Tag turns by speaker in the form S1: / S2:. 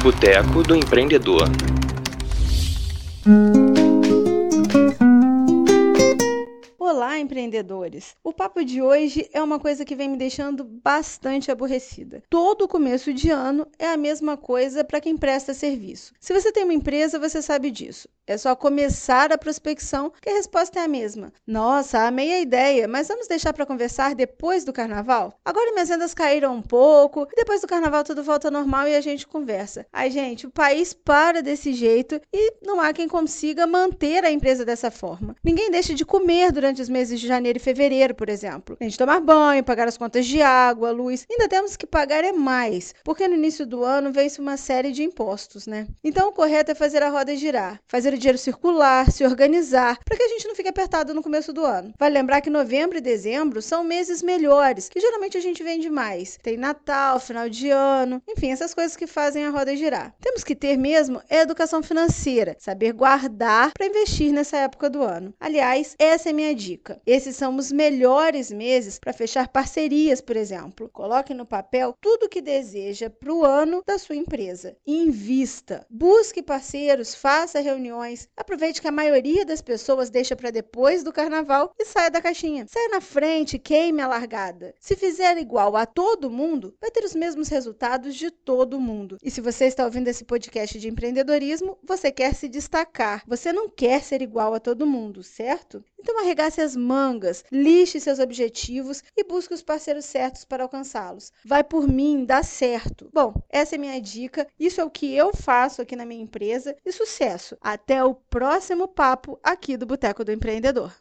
S1: Boteco do Empreendedor.
S2: Empreendedores! O papo de hoje é uma coisa que vem me deixando bastante aborrecida. Todo começo de ano é a mesma coisa para quem presta serviço. Se você tem uma empresa, você sabe disso. É só começar a prospecção que a resposta é a mesma. Nossa, amei a ideia, mas vamos deixar para conversar depois do carnaval? Agora minhas vendas caíram um pouco e depois do carnaval tudo volta ao normal e a gente conversa. Ai, gente, o país para desse jeito e não há quem consiga manter a empresa dessa forma. Ninguém deixa de comer durante os meses de janeiro e fevereiro, por exemplo. A gente tomar banho, pagar as contas de água, luz. Ainda temos que pagar é mais, porque no início do ano vence uma série de impostos, né? Então o correto é fazer a roda girar, fazer o dinheiro circular, se organizar, para que a gente não fique apertado no começo do ano. Vale lembrar que novembro e dezembro são meses melhores, que geralmente a gente vende mais. Tem Natal, final de ano, enfim, essas coisas que fazem a roda girar. Temos que ter mesmo educação financeira, saber guardar para investir nessa época do ano. Aliás, essa é minha dica. Esses são os melhores meses para fechar parcerias, por exemplo. Coloque no papel tudo o que deseja para o ano da sua empresa. Invista. Busque parceiros, faça reuniões Aproveite que a maioria das pessoas deixa para depois do carnaval e saia da caixinha. Saia na frente, queime a largada. Se fizer igual a todo mundo, vai ter os mesmos resultados de todo mundo. E se você está ouvindo esse podcast de empreendedorismo, você quer se destacar. Você não quer ser igual a todo mundo, certo? Então arregace as mangas, lixe seus objetivos e busque os parceiros certos para alcançá-los. Vai por mim, dá certo. Bom, essa é minha dica, isso é o que eu faço aqui na minha empresa e sucesso. Até o próximo papo aqui do Boteco do Empreendedor.